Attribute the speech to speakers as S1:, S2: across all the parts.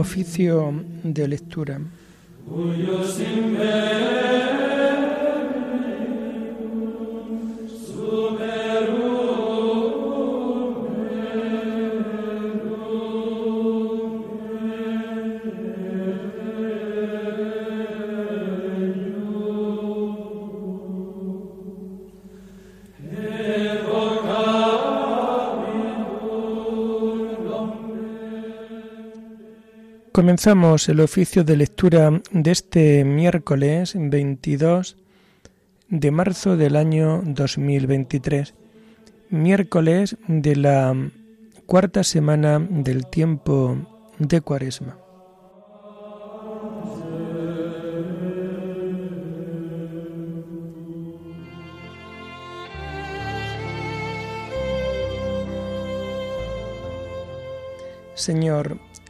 S1: Oficio de lectura. Comenzamos el oficio de lectura de este miércoles 22 de marzo del año 2023, miércoles de la cuarta semana del tiempo de Cuaresma. Señor,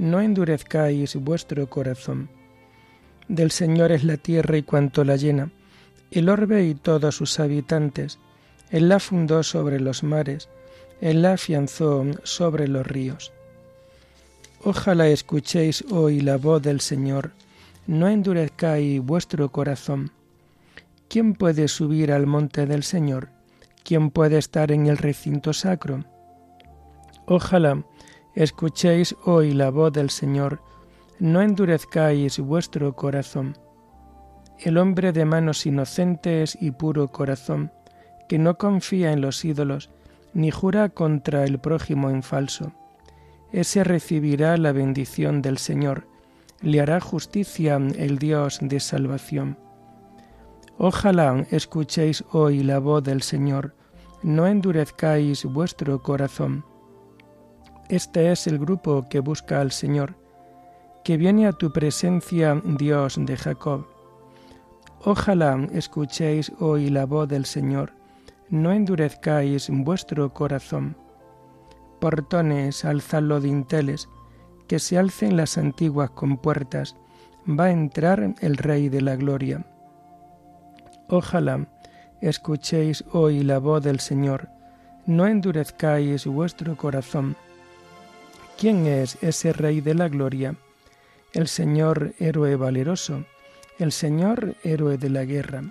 S1: no endurezcáis vuestro corazón. Del Señor es la tierra y cuanto la llena, el orbe y todos sus habitantes. Él la fundó sobre los mares, Él la afianzó sobre los ríos. Ojalá escuchéis hoy la voz del Señor, no endurezcáis vuestro corazón. ¿Quién puede subir al monte del Señor? ¿Quién puede estar en el recinto sacro? Ojalá Escuchéis hoy la voz del Señor, no endurezcáis vuestro corazón. El hombre de manos inocentes y puro corazón, que no confía en los ídolos, ni jura contra el prójimo en falso, ese recibirá la bendición del Señor, le hará justicia el Dios de salvación. Ojalá escuchéis hoy la voz del Señor, no endurezcáis vuestro corazón este es el grupo que busca al Señor, que viene a tu presencia, Dios de Jacob. Ojalá escuchéis hoy la voz del Señor, no endurezcáis vuestro corazón. Portones, alzadlo dinteles, que se alcen las antiguas compuertas, va a entrar el Rey de la Gloria. Ojalá escuchéis hoy la voz del Señor, no endurezcáis vuestro corazón ¿Quién es ese Rey de la Gloria? El Señor héroe valeroso, el Señor héroe de la guerra.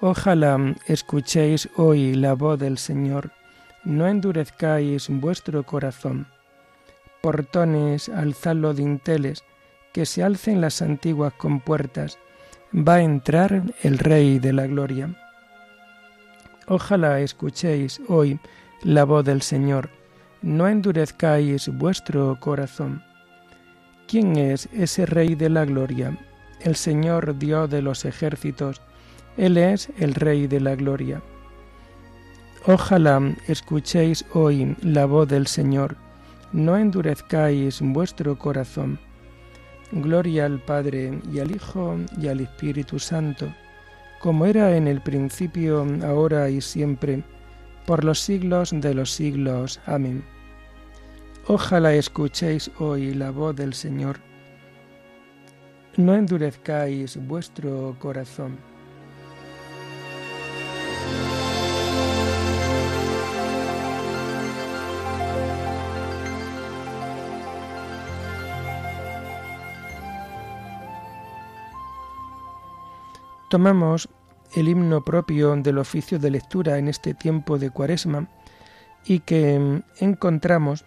S1: Ojalá escuchéis hoy la voz del Señor, no endurezcáis vuestro corazón. Portones, alzadlo dinteles, que se alcen las antiguas compuertas, va a entrar el Rey de la Gloria. Ojalá escuchéis hoy la voz del Señor, no endurezcáis vuestro corazón. ¿Quién es ese Rey de la Gloria? El Señor Dios de los ejércitos, Él es el Rey de la Gloria. Ojalá escuchéis hoy la voz del Señor, no endurezcáis vuestro corazón. Gloria al Padre y al Hijo y al Espíritu Santo, como era en el principio, ahora y siempre, por los siglos de los siglos. Amén. Ojalá escuchéis hoy la voz del Señor. No endurezcáis vuestro corazón. Tomamos el himno propio del oficio de lectura en este tiempo de cuaresma y que encontramos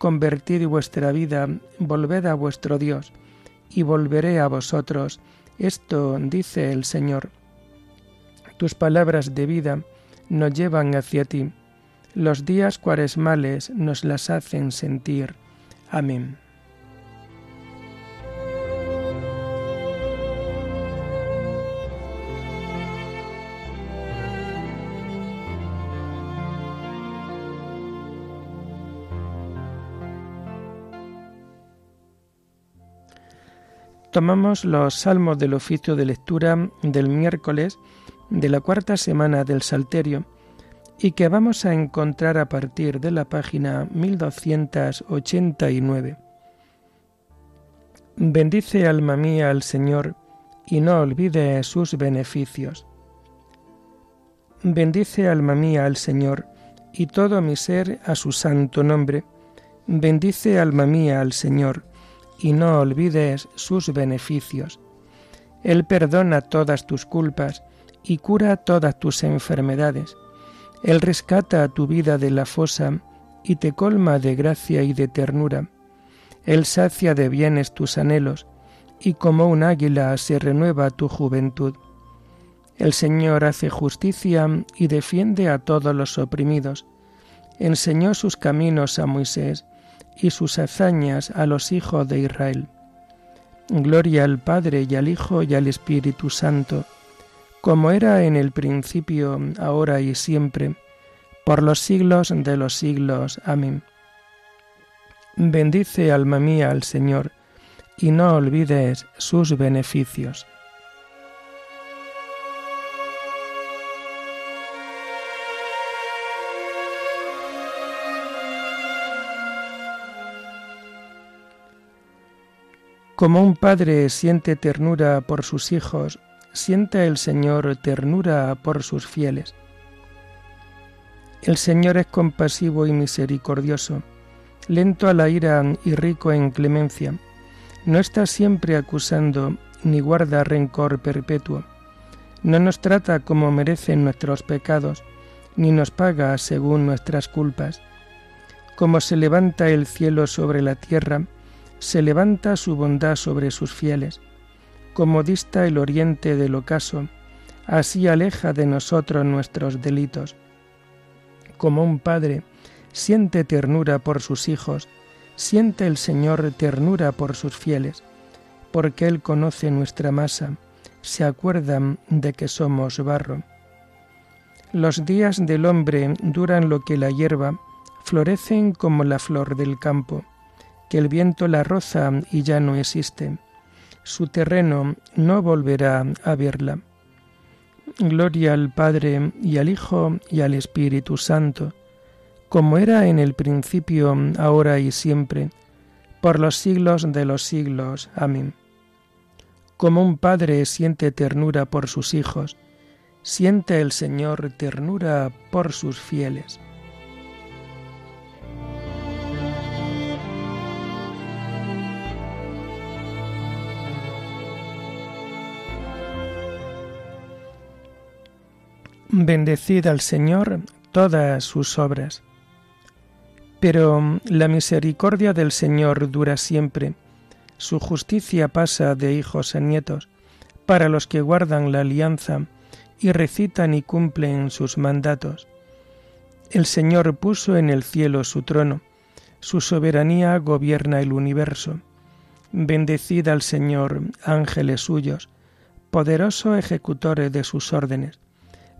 S1: convertid vuestra vida, volved a vuestro Dios, y volveré a vosotros. Esto dice el Señor. Tus palabras de vida nos llevan hacia ti. Los días cuaresmales nos las hacen sentir. Amén. Tomamos los salmos del oficio de lectura del miércoles de la cuarta semana del Salterio y que vamos a encontrar a partir de la página 1289. Bendice alma mía al Señor y no olvide sus beneficios. Bendice alma mía al Señor y todo mi ser a su santo nombre. Bendice alma mía al Señor y no olvides sus beneficios. Él perdona todas tus culpas y cura todas tus enfermedades. Él rescata tu vida de la fosa y te colma de gracia y de ternura. Él sacia de bienes tus anhelos y como un águila se renueva tu juventud. El Señor hace justicia y defiende a todos los oprimidos. Enseñó sus caminos a Moisés y sus hazañas a los hijos de Israel. Gloria al Padre y al Hijo y al Espíritu Santo, como era en el principio, ahora y siempre, por los siglos de los siglos. Amén. Bendice alma mía al Señor, y no olvides sus beneficios. Como un padre siente ternura por sus hijos, siente el Señor ternura por sus fieles. El Señor es compasivo y misericordioso, lento a la ira y rico en clemencia. No está siempre acusando ni guarda rencor perpetuo. No nos trata como merecen nuestros pecados, ni nos paga según nuestras culpas. Como se levanta el cielo sobre la tierra, se levanta su bondad sobre sus fieles. Como dista el oriente del ocaso, así aleja de nosotros nuestros delitos. Como un padre siente ternura por sus hijos, siente el Señor ternura por sus fieles, porque Él conoce nuestra masa, se acuerda de que somos barro. Los días del hombre duran lo que la hierba, florecen como la flor del campo que el viento la roza y ya no existe. Su terreno no volverá a verla. Gloria al Padre y al Hijo y al Espíritu Santo, como era en el principio, ahora y siempre, por los siglos de los siglos. Amén. Como un padre siente ternura por sus hijos, siente el Señor ternura por sus fieles. Bendecid al Señor todas sus obras. Pero la misericordia del Señor dura siempre, su justicia pasa de hijos a nietos, para los que guardan la alianza y recitan y cumplen sus mandatos. El Señor puso en el cielo su trono, su soberanía gobierna el universo. Bendecid al Señor, ángeles suyos, poderoso ejecutores de sus órdenes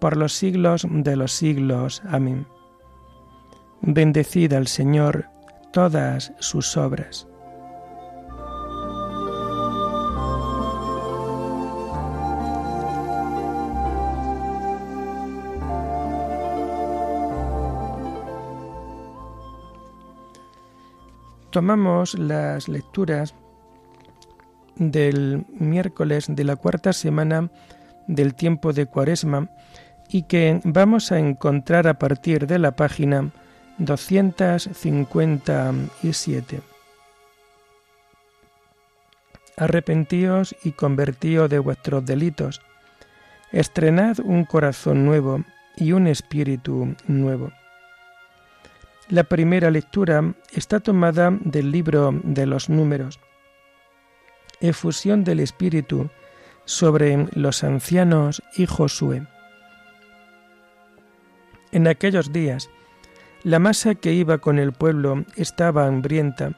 S1: por los siglos de los siglos. Amén. Bendecid al Señor todas sus obras. Tomamos las lecturas del miércoles de la cuarta semana del tiempo de Cuaresma y que vamos a encontrar a partir de la página 257. Arrepentíos y convertíos de vuestros delitos. Estrenad un corazón nuevo y un espíritu nuevo. La primera lectura está tomada del libro de los números. Efusión del Espíritu sobre los ancianos y Josué. En aquellos días, la masa que iba con el pueblo estaba hambrienta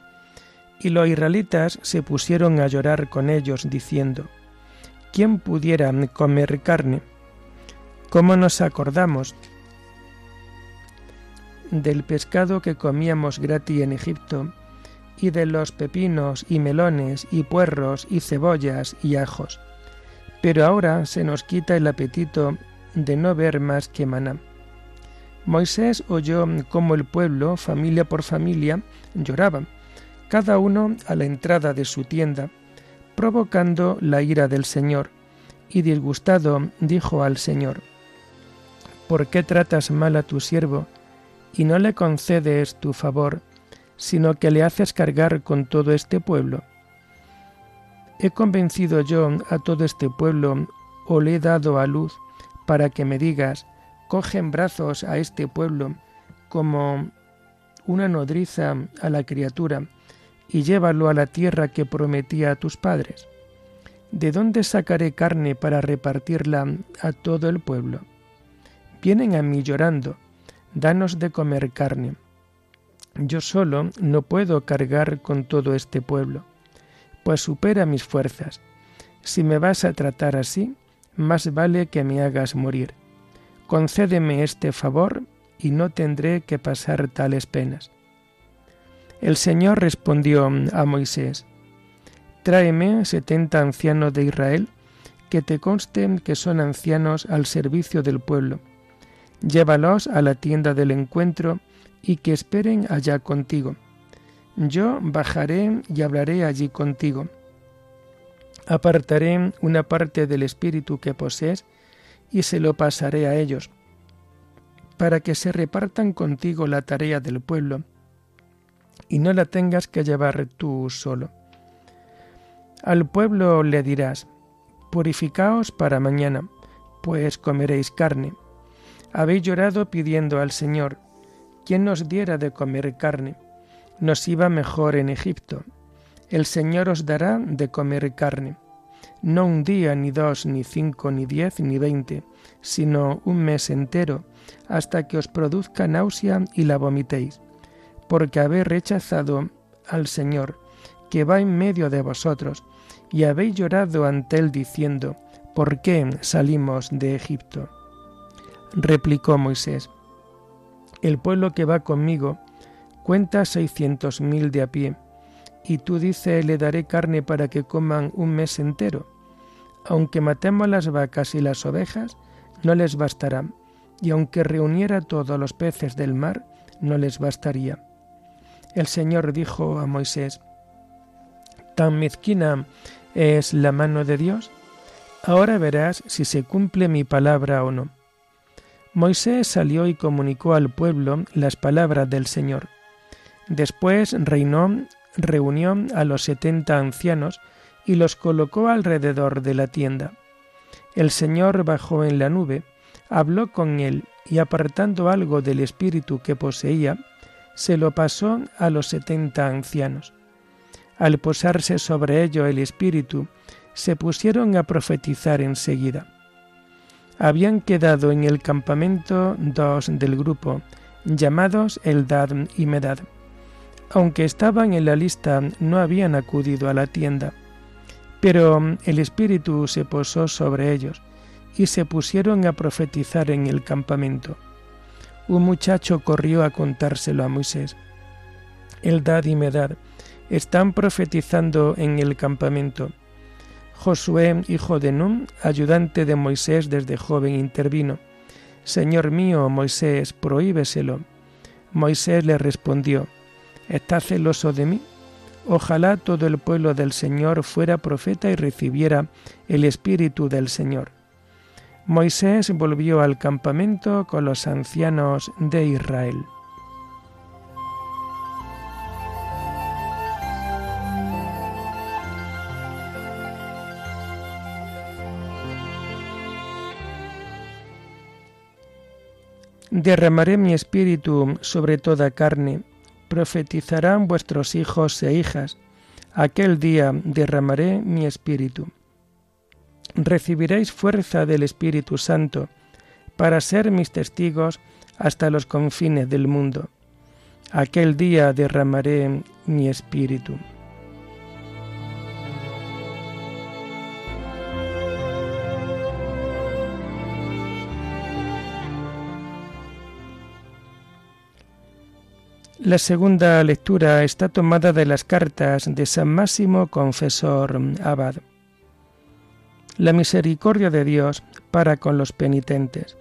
S1: y los israelitas se pusieron a llorar con ellos, diciendo, ¿quién pudiera comer carne? ¿Cómo nos acordamos del pescado que comíamos gratis en Egipto, y de los pepinos y melones y puerros y cebollas y ajos? Pero ahora se nos quita el apetito de no ver más que maná. Moisés oyó cómo el pueblo, familia por familia, lloraba cada uno a la entrada de su tienda, provocando la ira del Señor, y disgustado dijo al Señor, ¿Por qué tratas mal a tu siervo y no le concedes tu favor, sino que le haces cargar con todo este pueblo? ¿He convencido yo a todo este pueblo o le he dado a luz para que me digas, coge en brazos a este pueblo como una nodriza a la criatura, y llévalo a la tierra que prometía a tus padres. ¿De dónde sacaré carne para repartirla a todo el pueblo? Vienen a mí llorando, danos de comer carne. Yo solo no puedo cargar con todo este pueblo, pues supera mis fuerzas. Si me vas a tratar así, más vale que me hagas morir. Concédeme este favor y no tendré que pasar tales penas. El Señor respondió a Moisés, Tráeme setenta ancianos de Israel, que te consten que son ancianos al servicio del pueblo. Llévalos a la tienda del encuentro y que esperen allá contigo. Yo bajaré y hablaré allí contigo. Apartaré una parte del espíritu que posees y se lo pasaré a ellos, para que se repartan contigo la tarea del pueblo y no la tengas que llevar tú solo. Al pueblo le dirás, purificaos para mañana, pues comeréis carne. Habéis llorado pidiendo al Señor, quien nos diera de comer carne. Nos iba mejor en Egipto. El Señor os dará de comer carne. No un día, ni dos, ni cinco, ni diez, ni veinte, sino un mes entero, hasta que os produzca náusea y la vomitéis porque habéis rechazado al Señor, que va en medio de vosotros, y habéis llorado ante él diciendo, ¿por qué salimos de Egipto? Replicó Moisés, el pueblo que va conmigo cuenta seiscientos mil de a pie, y tú dices, le daré carne para que coman un mes entero. Aunque matemos las vacas y las ovejas, no les bastará, y aunque reuniera todos los peces del mar, no les bastaría. El Señor dijo a Moisés, ¿tan mezquina es la mano de Dios? Ahora verás si se cumple mi palabra o no. Moisés salió y comunicó al pueblo las palabras del Señor. Después reinó, reunió a los setenta ancianos y los colocó alrededor de la tienda. El Señor bajó en la nube, habló con él y apartando algo del espíritu que poseía, se lo pasó a los setenta ancianos. Al posarse sobre ello el Espíritu, se pusieron a profetizar enseguida. Habían quedado en el campamento dos del grupo, llamados Eldad y Medad. Aunque estaban en la lista, no habían acudido a la tienda. Pero el Espíritu se posó sobre ellos, y se pusieron a profetizar en el campamento un muchacho corrió a contárselo a Moisés. Eldad y Medad están profetizando en el campamento. Josué, hijo de Nun, ayudante de Moisés desde joven, intervino. Señor mío, Moisés, prohíbeselo. Moisés le respondió, ¿Estás celoso de mí? Ojalá todo el pueblo del Señor fuera profeta y recibiera el Espíritu del Señor. Moisés volvió al campamento con los ancianos de Israel. Derramaré mi espíritu sobre toda carne, profetizarán vuestros hijos e hijas, aquel día derramaré mi espíritu. Recibiréis fuerza del Espíritu Santo para ser mis testigos hasta los confines del mundo. Aquel día derramaré mi espíritu. La segunda lectura está tomada de las cartas de San Máximo Confesor Abad. La misericordia de Dios para con los penitentes.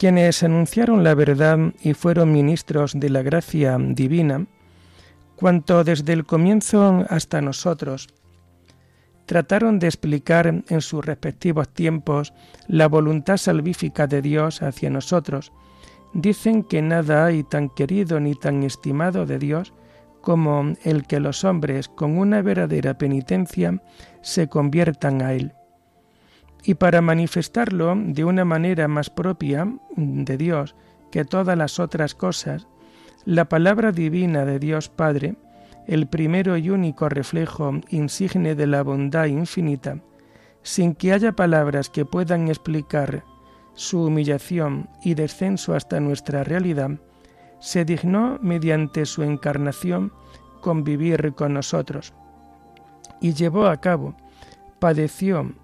S1: Quienes anunciaron la verdad y fueron ministros de la gracia divina, cuanto desde el comienzo hasta nosotros, trataron de explicar en sus respectivos tiempos la voluntad salvífica de Dios hacia nosotros, Dicen que nada hay tan querido ni tan estimado de Dios como el que los hombres con una verdadera penitencia se conviertan a Él. Y para manifestarlo de una manera más propia de Dios que todas las otras cosas, la palabra divina de Dios Padre, el primero y único reflejo insigne de la bondad infinita, sin que haya palabras que puedan explicar su humillación y descenso hasta nuestra realidad, se dignó mediante su encarnación convivir con nosotros y llevó a cabo, padeció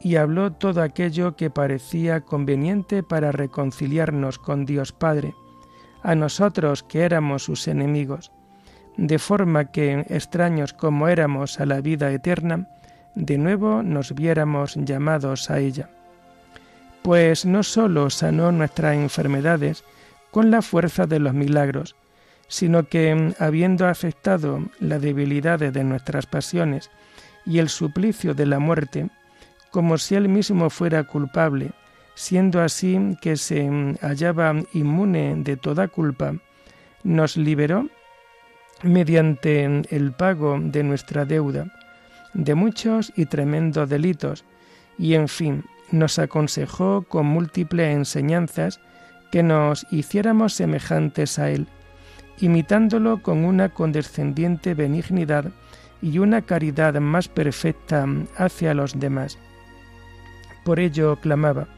S1: y habló todo aquello que parecía conveniente para reconciliarnos con Dios Padre, a nosotros que éramos sus enemigos, de forma que, extraños como éramos a la vida eterna, de nuevo nos viéramos llamados a ella pues no sólo sanó nuestras enfermedades con la fuerza de los milagros, sino que, habiendo aceptado las debilidades de nuestras pasiones y el suplicio de la muerte, como si él mismo fuera culpable, siendo así que se hallaba inmune de toda culpa, nos liberó mediante el pago de nuestra deuda, de muchos y tremendos delitos, y en fin, nos aconsejó con múltiples enseñanzas que nos hiciéramos semejantes a Él, imitándolo con una condescendiente benignidad y una caridad más perfecta hacia los demás. Por ello clamaba,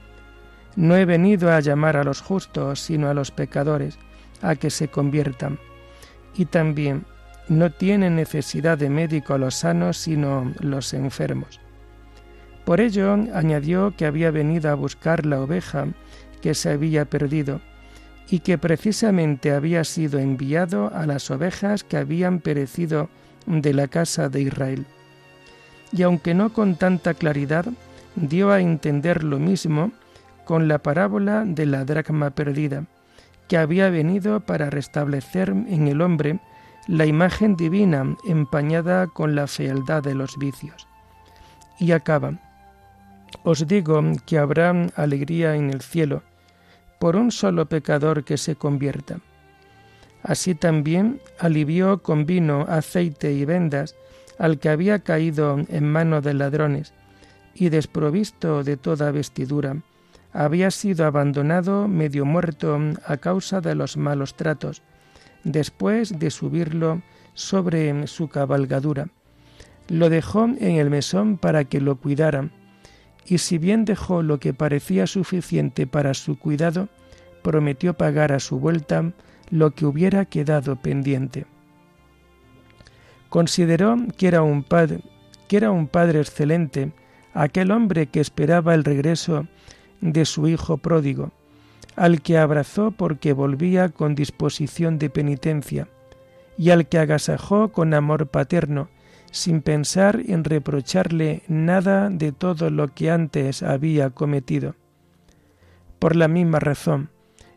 S1: No he venido a llamar a los justos, sino a los pecadores, a que se conviertan. Y también, no tienen necesidad de médico los sanos, sino los enfermos. Por ello añadió que había venido a buscar la oveja que se había perdido y que precisamente había sido enviado a las ovejas que habían perecido de la casa de Israel. Y aunque no con tanta claridad, dio a entender lo mismo con la parábola de la dracma perdida, que había venido para restablecer en el hombre la imagen divina empañada con la fealdad de los vicios. Y acaba, os digo que habrá alegría en el cielo por un solo pecador que se convierta. Así también alivió con vino, aceite y vendas al que había caído en manos de ladrones y desprovisto de toda vestidura, había sido abandonado medio muerto a causa de los malos tratos, después de subirlo sobre su cabalgadura. Lo dejó en el mesón para que lo cuidaran, y si bien dejó lo que parecía suficiente para su cuidado, prometió pagar a su vuelta lo que hubiera quedado pendiente. Consideró que era un padre, que era un padre excelente, aquel hombre que esperaba el regreso de su hijo pródigo, al que abrazó porque volvía con disposición de penitencia, y al que agasajó con amor paterno, sin pensar en reprocharle nada de todo lo que antes había cometido. Por la misma razón,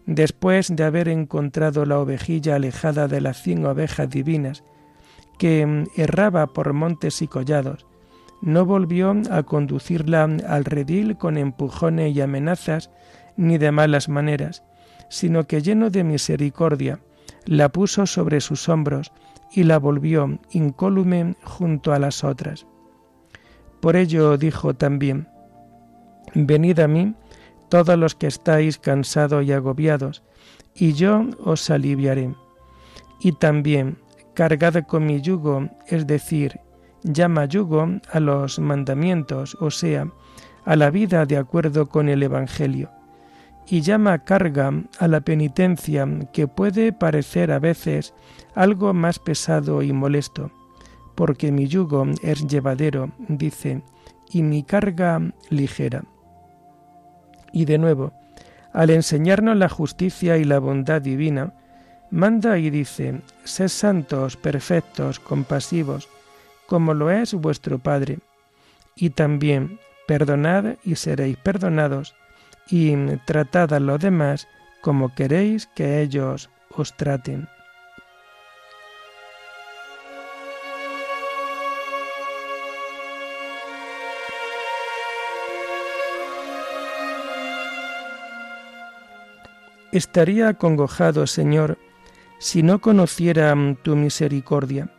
S1: después de haber encontrado la ovejilla alejada de las cien ovejas divinas, que mm, erraba por montes y collados, no volvió a conducirla al redil con empujones y amenazas, ni de malas maneras, sino que lleno de misericordia, la puso sobre sus hombros y la volvió incólume junto a las otras. Por ello dijo también, Venid a mí, todos los que estáis cansados y agobiados, y yo os aliviaré. Y también, cargad con mi yugo, es decir, llama yugo a los mandamientos, o sea, a la vida de acuerdo con el Evangelio, y llama carga a la penitencia que puede parecer a veces algo más pesado y molesto, porque mi yugo es llevadero, dice, y mi carga ligera. Y de nuevo, al enseñarnos la justicia y la bondad divina, manda y dice, sed santos, perfectos, compasivos, como lo es vuestro Padre. Y también, perdonad y seréis perdonados, y tratad a los demás como queréis que ellos os traten. Estaría acongojado, Señor, si no conociera tu misericordia.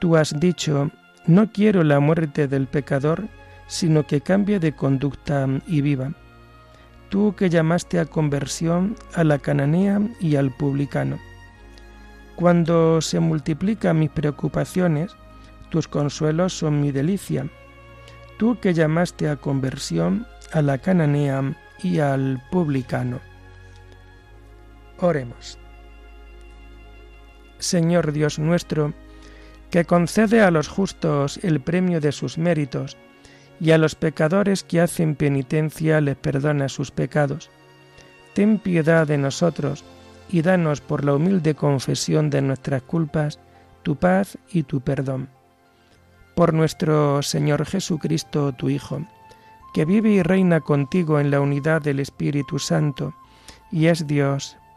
S1: Tú has dicho, no quiero la muerte del pecador, sino que cambie de conducta y viva. Tú que llamaste a conversión a la cananea y al publicano. Cuando se multiplican mis preocupaciones, tus consuelos son mi delicia. Tú que llamaste a conversión a la cananea y al publicano. Oremos. Señor Dios nuestro, que concede a los justos el premio de sus méritos, y a los pecadores que hacen penitencia les perdona sus pecados. Ten piedad de nosotros, y danos por la humilde confesión de nuestras culpas, tu paz y tu perdón. Por nuestro Señor Jesucristo, tu Hijo, que vive y reina contigo en la unidad del Espíritu Santo, y es Dios